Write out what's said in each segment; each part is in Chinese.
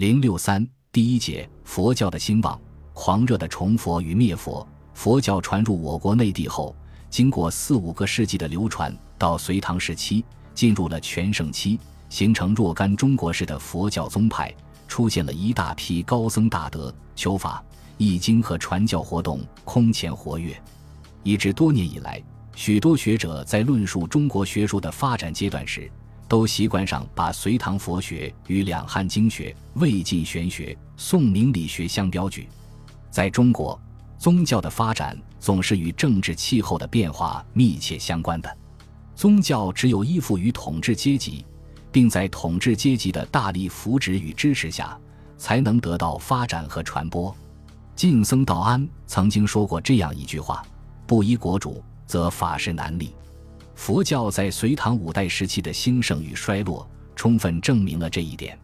零六三第一节佛教的兴旺，狂热的崇佛与灭佛。佛教传入我国内地后，经过四五个世纪的流传，到隋唐时期进入了全盛期，形成若干中国式的佛教宗派，出现了一大批高僧大德，求法、译经和传教活动空前活跃，以至多年以来，许多学者在论述中国学术的发展阶段时，都习惯上把隋唐佛学与两汉经学、魏晋玄学、宋明理学相标举。在中国，宗教的发展总是与政治气候的变化密切相关的。宗教只有依附于统治阶级，并在统治阶级的大力扶植与支持下，才能得到发展和传播。晋僧道安曾经说过这样一句话：“不依国主，则法事难立。”佛教在隋唐五代时期的兴盛与衰落，充分证明了这一点。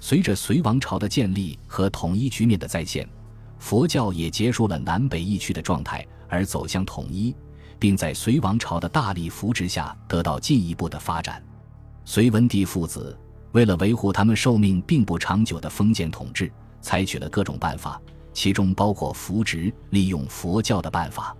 随着隋王朝的建立和统一局面的再现，佛教也结束了南北易区的状态，而走向统一，并在隋王朝的大力扶持下得到进一步的发展。隋文帝父子为了维护他们寿命并不长久的封建统治，采取了各种办法，其中包括扶植、利用佛教的办法。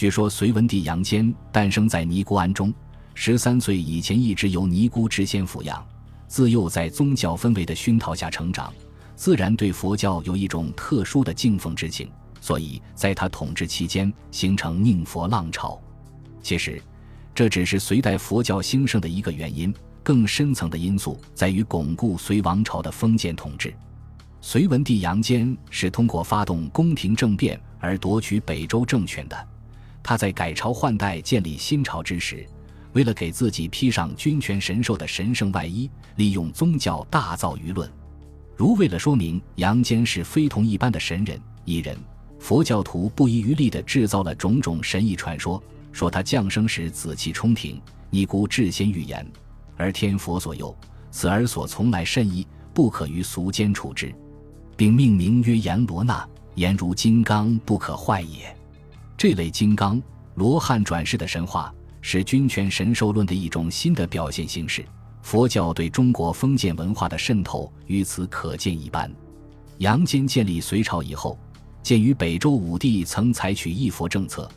据说隋文帝杨坚诞生在尼姑庵中，十三岁以前一直由尼姑智仙抚养，自幼在宗教氛围的熏陶下成长，自然对佛教有一种特殊的敬奉之情，所以在他统治期间形成宁佛浪潮。其实，这只是隋代佛教兴盛的一个原因，更深层的因素在于巩固隋王朝的封建统治。隋文帝杨坚是通过发动宫廷政变而夺取北周政权的。他在改朝换代、建立新朝之时，为了给自己披上君权神授的神圣外衣，利用宗教大造舆论。如为了说明杨坚是非同一般的神人、异人，佛教徒不遗余力地制造了种种神异传说，说他降生时紫气冲庭，尼姑智仙预言，而天佛所佑，此儿所从来甚异，不可于俗间处置，并命名曰阎罗那，言如金刚，不可坏也。这类金刚罗汉转世的神话是君权神授论的一种新的表现形式。佛教对中国封建文化的渗透于此可见一斑。杨坚建立隋朝以后，鉴于北周武帝曾采取义佛政策，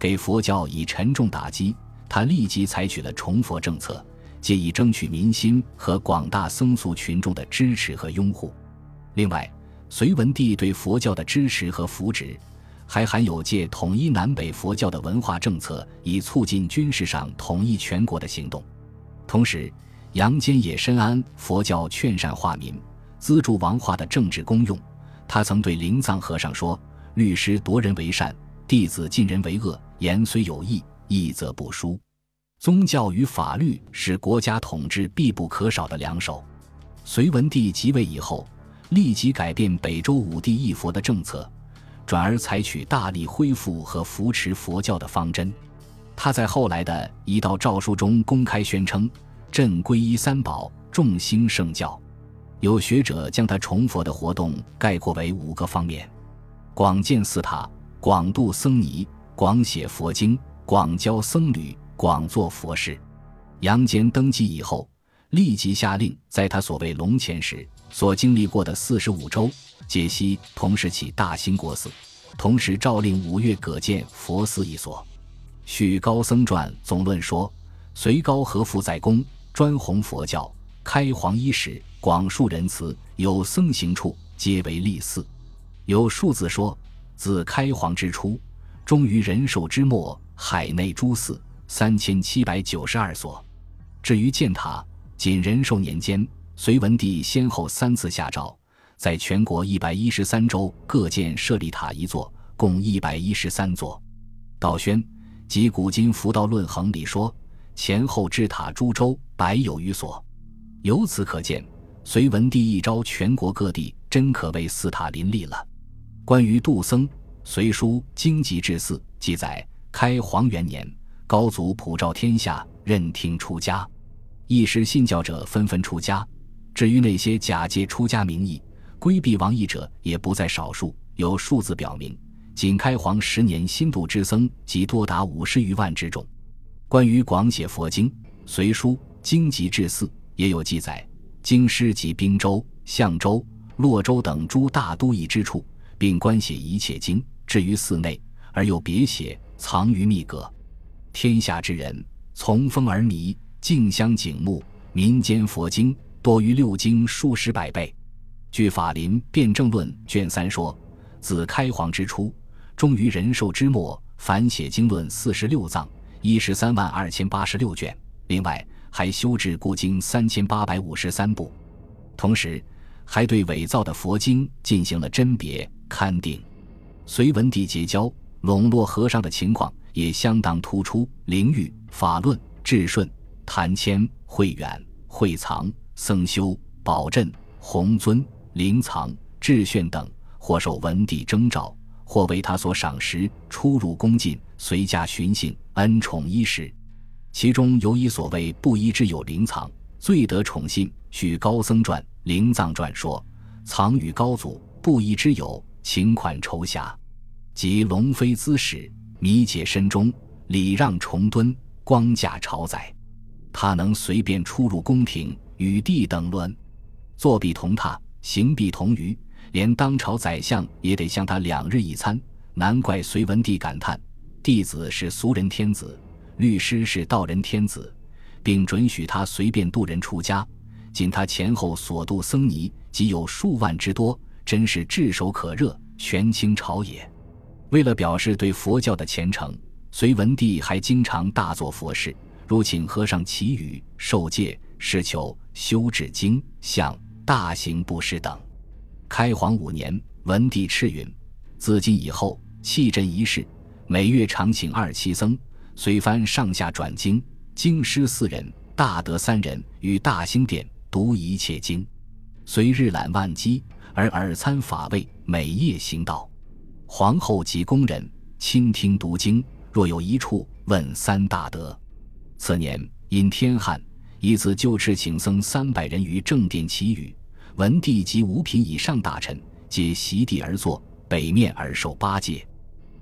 给佛教以沉重打击，他立即采取了崇佛政策，借以争取民心和广大僧俗群众的支持和拥护。另外，隋文帝对佛教的支持和扶植。还含有借统一南北佛教的文化政策，以促进军事上统一全国的行动。同时，杨坚也深谙佛教劝善化民、资助王化的政治功用。他曾对灵藏和尚说：“律师夺人为善，弟子尽人为恶。言虽有义，义则不疏。宗教与法律是国家统治必不可少的两手。”隋文帝即位以后，立即改变北周武帝义佛的政策。转而采取大力恢复和扶持佛教的方针，他在后来的一道诏书中公开宣称：“朕皈依三宝，众兴圣教。”有学者将他崇佛的活动概括为五个方面：广建寺塔、广度僧尼、广写佛经、广教僧侣、广做佛事。杨坚登基以后，立即下令，在他所谓龙潜时所经历过的四十五州。解析同时起大兴国寺，同时诏令五岳各建佛寺一所。续高僧传总论说：隋高和父在宫，专弘佛教，开皇伊始，广树仁慈，有僧行处，皆为立寺。有数字说：自开皇之初，终于仁寿之末，海内诸寺三千七百九十二所。至于建塔，仅仁寿年间，隋文帝先后三次下诏。在全国一百一十三州各建舍利塔一座，共一百一十三座。道宣及古今佛道论衡里说，前后之塔诸州百有余所。由此可见，隋文帝一招全国各地，真可谓寺塔林立了。关于杜僧，《隋书经籍志祀》记载：开皇元年，高祖普照天下，任听出家，一时信教者纷纷出家。至于那些假借出家名义，规避王役者也不在少数，有数字表明，仅开皇十年新度之僧即多达五十余万之众。关于广写佛经，《隋书经籍志四》也有记载：京师及滨州、相州、洛州等诸大都邑之处，并观写一切经，置于寺内，而又别写藏于密阁。天下之人从风而迷，竞相景目。民间佛经多于六经数十百倍。据《法林辩证论》卷三说，自开皇之初，终于仁寿之末，凡写经论四十六藏，一十三万二千八十六卷。另外，还修制故经三千八百五十三部，同时还对伪造的佛经进行了甄别勘定。隋文帝结交笼络和尚的情况也相当突出。灵玉、法论、智顺、谭谦、慧远、慧藏、僧修、宝振、弘尊、灵藏、智炫等，或受文帝征召，或为他所赏识，出入宫禁，随驾巡幸，恩宠衣食。其中尤以所谓布衣之友灵藏最得宠信。据高僧传、灵藏传说，藏与高祖布衣之友情款酬霞，及龙飞姿使，弥解身中，礼让重敦，光驾朝载。他能随便出入宫廷，与帝等论，坐必同榻，行必同于，连当朝宰相也得向他两日一餐。难怪隋文帝感叹：弟子是俗人天子。律师是道人天子，并准许他随便渡人出家。仅他前后所渡僧尼，即有数万之多，真是炙手可热，权倾朝野。为了表示对佛教的虔诚，隋文帝还经常大做佛事，如请和尚祈雨、受戒、施求、修治经像、大行布施等。开皇五年，文帝敕允：自今以后，弃镇一事，每月常请二七僧。随番上下转经，经师四人，大德三人，于大兴殿读一切经。虽日览万机，而耳参法位，每夜行道。皇后及宫人倾听读经，若有一处问三大德。次年因天旱，一次就敕请僧三百人于正殿祈雨。文帝及五品以上大臣皆席地而坐，北面而受八戒。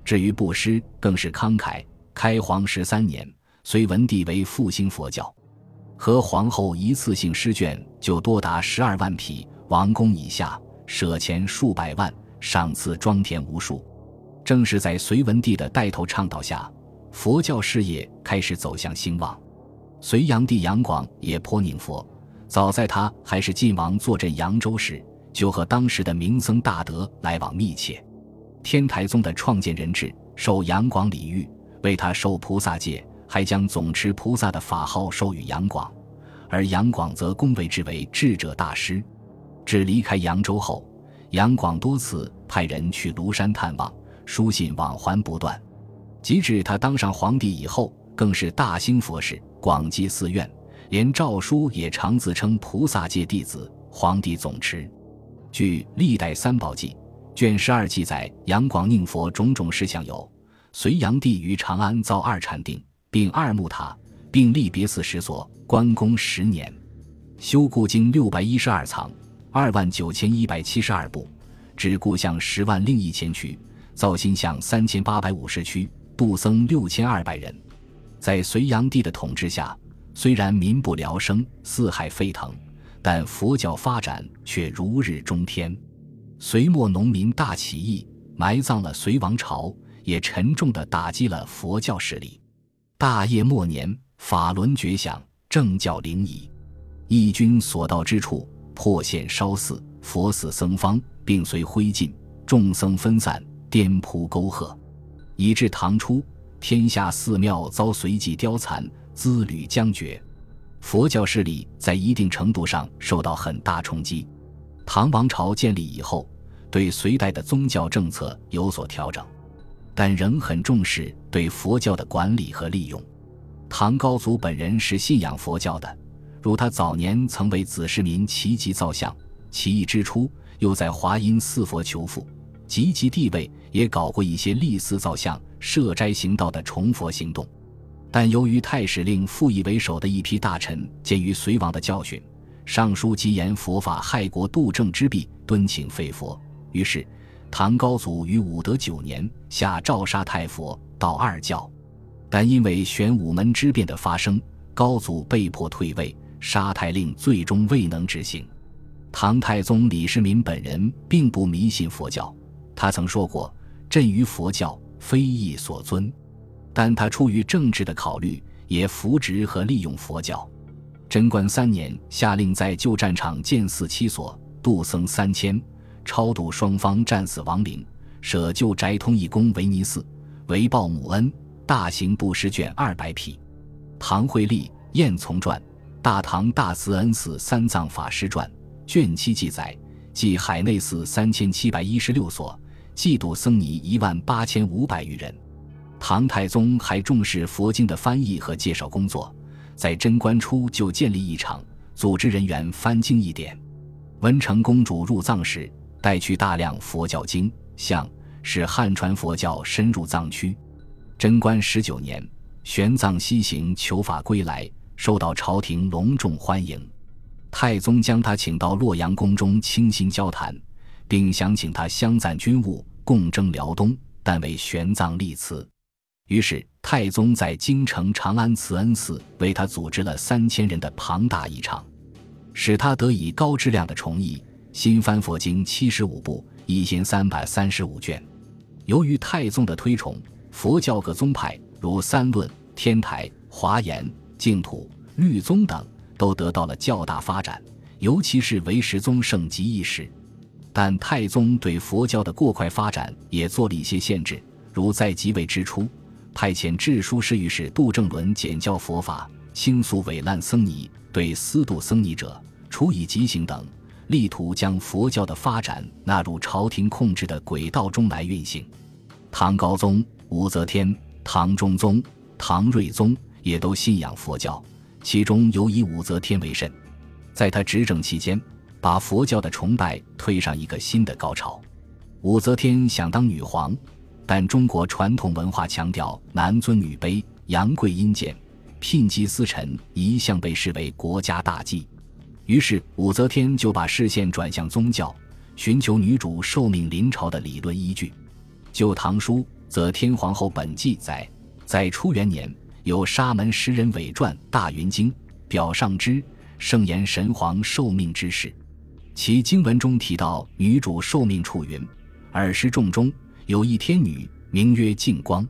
至于布施，更是慷慨。开皇十三年，隋文帝为复兴佛教，和皇后一次性施卷就多达十二万匹，王宫以下舍钱数百万，赏赐庄田无数。正是在隋文帝的带头倡导下，佛教事业开始走向兴旺。隋炀帝杨广也颇宁佛，早在他还是晋王坐镇扬州时，就和当时的名僧大德来往密切。天台宗的创建人质受杨广礼遇。为他受菩萨戒，还将总持菩萨的法号授予杨广，而杨广则恭维之为智者大师。至离开扬州后，杨广多次派人去庐山探望，书信往还不断。及至他当上皇帝以后，更是大兴佛事，广积寺院，连诏书也常自称菩萨界弟子、皇帝总持。据《历代三宝记》卷十二记载，杨广宁佛种种事项有。隋炀帝于长安造二禅定，并二木塔，并立别寺十所，关公十年，修故经六百一十二藏，二万九千一百七十二部，指故像十万另一千躯，造新像三千八百五十躯，度僧六千二百人。在隋炀帝的统治下，虽然民不聊生，四海沸腾，但佛教发展却如日中天。隋末农民大起义，埋葬了隋王朝。也沉重地打击了佛教势力。大业末年，法轮绝响，政教灵异，义军所到之处，破县烧寺，佛寺僧方并随灰烬，众僧分散，颠扑沟壑，以至唐初，天下寺庙遭随即凋残，资履将绝，佛教势力在一定程度上受到很大冲击。唐王朝建立以后，对隋代的宗教政策有所调整。但仍很重视对佛教的管理和利用。唐高祖本人是信仰佛教的，如他早年曾为子世民齐集造像，起义之初又在华阴寺佛求富，及其地位也搞过一些立寺造像、设斋行道的崇佛行动。但由于太史令傅毅为首的一批大臣鉴于隋王的教训，上书极言佛法害国度政之弊，敦请废佛，于是。唐高祖于武德九年下诏杀太佛，道二教，但因为玄武门之变的发生，高祖被迫退位，杀太令最终未能执行。唐太宗李世民本人并不迷信佛教，他曾说过：“朕于佛教非义所尊。”但他出于政治的考虑，也扶植和利用佛教。贞观三年，下令在旧战场建寺七所，度僧三千，超度双方战死亡灵，舍旧宅通义宫为尼寺，为报母恩，大行布施卷二百匹。唐惠历《燕从传》《大唐大慈恩寺三藏法师传》卷七记载，即海内寺三千七百一十六所，祭度僧尼一万八千五百余人。唐太宗还重视佛经的翻译和介绍工作，在贞观初就建立一场，组织人员翻经一典。文成公主入藏时，带去大量佛教经像，使汉传佛教深入藏区。贞观十九年，玄奘西行求法归来，受到朝廷隆重欢迎。太宗将他请到洛阳宫中倾心交谈，并想请他相赞军务，共征辽东，但为玄奘立辞。于是，太宗在京城长安慈恩寺为他组织了三千人的庞大仪场，使他得以高质量的重译新翻佛经七十五部，一千三百三十五卷。由于太宗的推崇，佛教各宗派如三论、天台、华严、净土、律宗等都得到了较大发展，尤其是唯识宗盛极一时。但太宗对佛教的过快发展也做了一些限制，如在即位之初。派遣制书侍御史杜正伦简教佛法，倾诉伪烂僧尼，对私度僧尼者处以极刑等，力图将佛教的发展纳入朝廷控制的轨道中来运行。唐高宗、武则天、唐中宗、唐睿宗也都信仰佛教，其中尤以武则天为甚。在他执政期间，把佛教的崇拜推上一个新的高潮。武则天想当女皇。但中国传统文化强调男尊女卑、阳贵阴贱，聘祭司臣一向被视为国家大忌。于是武则天就把视线转向宗教，寻求女主受命临朝的理论依据。旧《唐书》则天皇后本纪载，在初元年有沙门十人伪传《大云经》，表上之盛言神皇受命之事。其经文中提到女主受命处云：“尔时众中。”有一天女，名曰净光，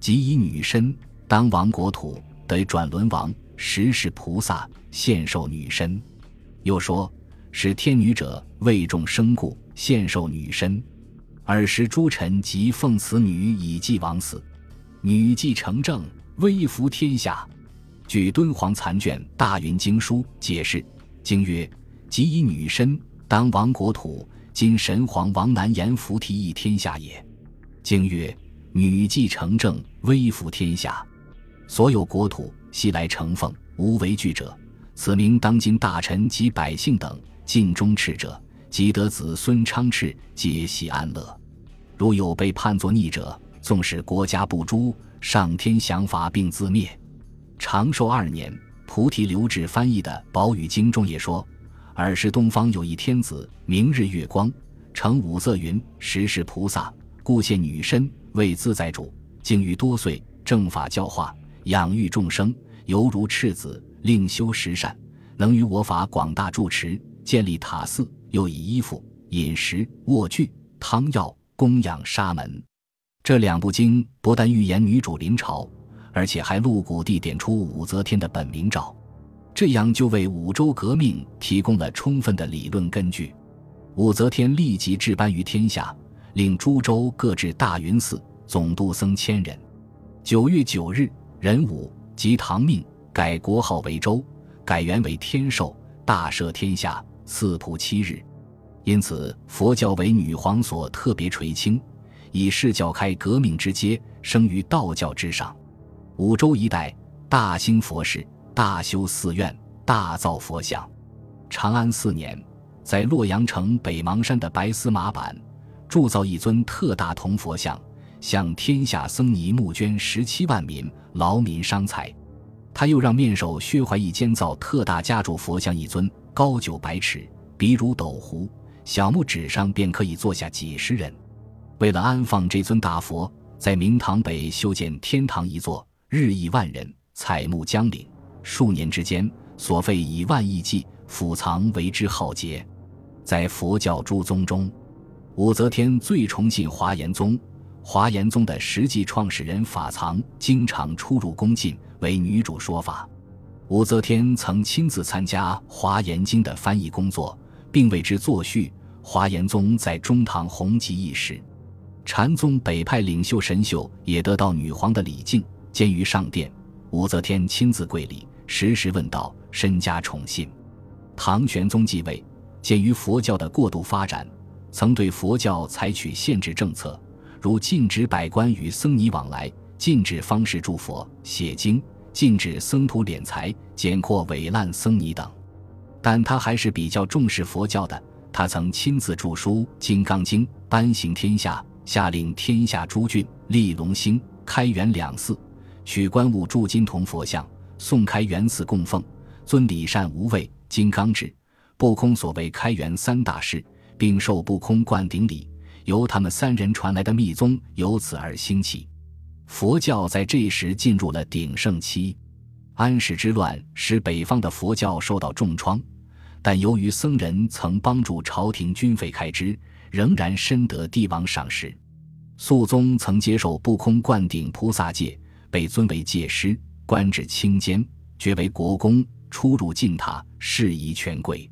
即以女身当王国土，得转轮王，实是菩萨现受女身。又说，使天女者为众生故，现受女身。尔时诸臣即奉此女以祭王死，女既成正，威服天下。据敦煌残卷《大云经书》解释，经曰：即以女身当王国土，今神皇王南阎浮提一天下也。经曰：“女继成正，威服天下，所有国土悉来承奉，无为惧者。此名当今大臣及百姓等尽忠赤者，即得子孙昌炽，皆喜安乐。如有被判作逆者，纵使国家不诛，上天降罚并自灭。”长寿二年，菩提留志翻译的《宝语经》中也说：“尔时东方有一天子，明日月光，乘五色云，时是菩萨。”故现女身为自在主，经于多岁，正法教化，养育众生，犹如赤子，令修十善，能于我法广大住持，建立塔寺，又以衣服、饮食、卧具、汤药供养沙门。这两部经不但预言女主临朝，而且还露骨地点出武则天的本名照，这样就为武周革命提供了充分的理论根据。武则天立即置颁于天下。令诸州各置大云寺，总督僧千人。九月九日，壬午，即唐命，改国号为周，改元为天寿，大赦天下，赐普七日。因此，佛教为女皇所特别垂青，以示教开革命之阶，生于道教之上。五州一带大兴佛事，大修寺院，大造佛像。长安四年，在洛阳城北邙山的白丝马板。铸造一尊特大铜佛像，向天下僧尼募捐十七万民，劳民伤财。他又让面首薛怀义监造特大家主佛像一尊，高九百尺，鼻如斗湖，小木纸上便可以坐下几十人。为了安放这尊大佛，在明堂北修建天堂一座，日益万人，采木将领，数年之间所费以万亿计，府藏为之浩劫。在佛教诸宗中，武则天最崇信华严宗。华严宗的实际创始人法藏经常出入宫禁，为女主说法。武则天曾亲自参加《华严经》的翻译工作，并为之作序。华严宗在中唐红极一时，禅宗北派领袖神秀也得到女皇的礼敬，见于上殿，武则天亲自跪礼，时时问道，身加宠信。唐玄宗继位，鉴于佛教的过度发展，曾对佛教采取限制政策。如禁止百官与僧尼往来，禁止方士祝佛、写经，禁止僧徒敛财、简括伪滥僧尼等。但他还是比较重视佛教的。他曾亲自著书《金刚经》，颁行天下，下令天下诸郡立龙兴、开元两寺，取官物铸金铜佛像，送开元寺供奉，尊礼善无畏、金刚智、不空所谓开元三大士，并受不空灌顶礼。由他们三人传来的密宗由此而兴起，佛教在这时进入了鼎盛期。安史之乱使北方的佛教受到重创，但由于僧人曾帮助朝廷军费开支，仍然深得帝王赏识。肃宗曾接受不空灌顶菩萨戒，被尊为戒师，官至清监，爵为国公，出入禁塔，事宜权贵。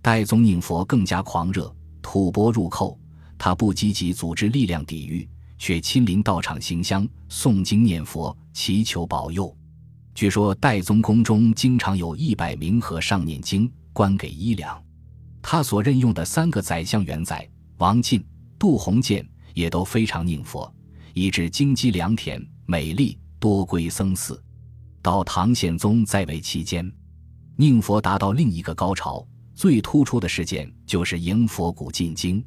代宗宁佛更加狂热，吐蕃入寇。他不积极组织力量抵御，却亲临道场行香、诵经念佛，祈求保佑。据说代宗宫中经常有一百名和尚念经，官给衣粮。他所任用的三个宰相元载、王进、杜鸿渐也都非常宁佛，以致京畿良田、美丽，多归僧寺。到唐宪宗在位期间，宁佛达到另一个高潮。最突出的事件就是迎佛骨进京。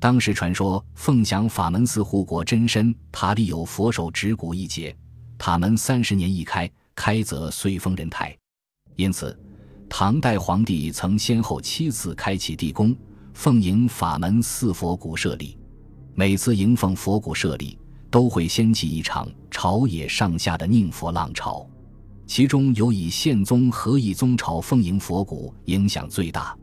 当时传说，凤翔法门寺护国真身塔里有佛手指骨一节，塔门三十年一开，开则岁丰人台。因此，唐代皇帝曾先后七次开启地宫，奉迎法门寺佛骨设立。每次迎奉佛骨设立，都会掀起一场朝野上下的宁佛浪潮，其中有以宪宗和义宗朝奉迎佛骨影响最大。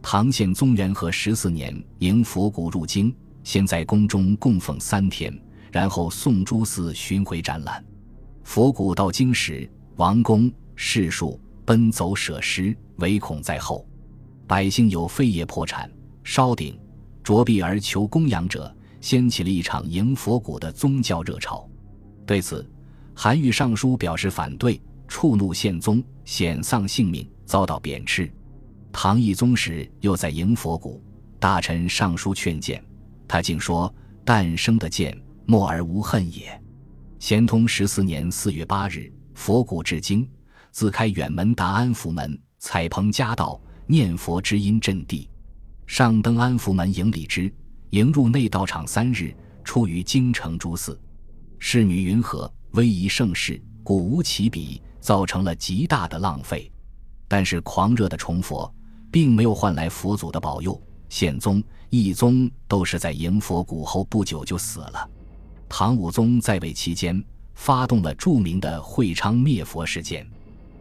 唐宪宗元和十四年，迎佛骨入京，先在宫中供奉三天，然后送诸寺巡回展览。佛骨到京时，王公士庶奔走舍施，唯恐在后。百姓有废业破产、烧鼎、着壁而求供养者，掀起了一场迎佛骨的宗教热潮。对此，韩愈上书表示反对，触怒宪宗，险丧性命，遭到贬斥。唐懿宗时，又在迎佛骨，大臣上书劝谏，他竟说：“诞生的剑，默而无恨也。”咸通十四年四月八日，佛骨至京，自开远门达安福门，彩棚夹道，念佛之音震地。上登安福门迎礼之，迎入内道场三日，出于京城诸寺。侍女云何，威仪盛世，古无其比，造成了极大的浪费。但是狂热的崇佛。并没有换来佛祖的保佑。宪宗、懿宗都是在迎佛骨后不久就死了。唐武宗在位期间，发动了著名的会昌灭佛事件。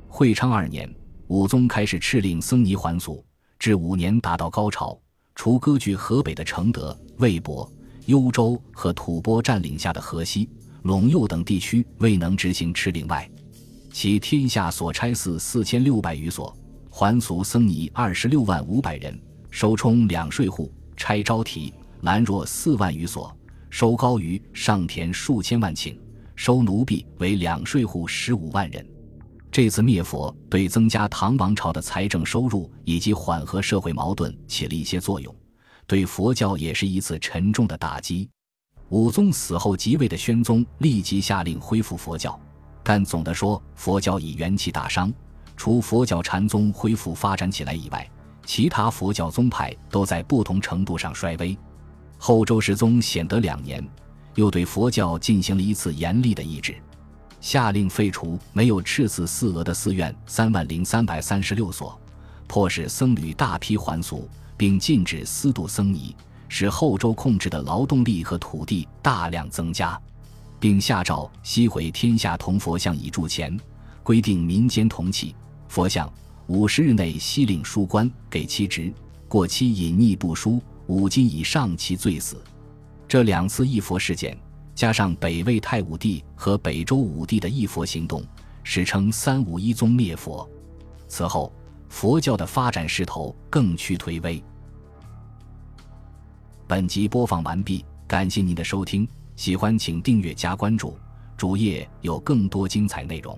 会昌二年，武宗开始敕令僧尼还俗，至五年达到高潮。除割据河北的承德、魏博、幽州和吐蕃占领下的河西、陇右等地区未能执行敕令外，其天下所差寺四千六百余所。还俗僧尼二十六万五百人，收充两税户，差招提兰若四万余所，收高于上田数千万顷，收奴婢为两税户十五万人。这次灭佛对增加唐王朝的财政收入以及缓和社会矛盾起了一些作用，对佛教也是一次沉重的打击。武宗死后即位的宣宗立即下令恢复佛教，但总的说，佛教已元气大伤。除佛教禅宗恢复发展起来以外，其他佛教宗派都在不同程度上衰微。后周世宗显德两年，又对佛教进行了一次严厉的抑制，下令废除没有赤字寺额的寺院三万零三百三十六所，迫使僧侣大批还俗，并禁止私度僧尼，使后周控制的劳动力和土地大量增加，并下诏吸回天下铜佛像以铸钱，规定民间铜器。佛像五十日内悉令书官给其职，过期隐匿不书，五斤以上其罪死。这两次义佛事件，加上北魏太武帝和北周武帝的义佛行动，史称三武一宗灭佛。此后，佛教的发展势头更趋颓微。本集播放完毕，感谢您的收听，喜欢请订阅加关注，主页有更多精彩内容。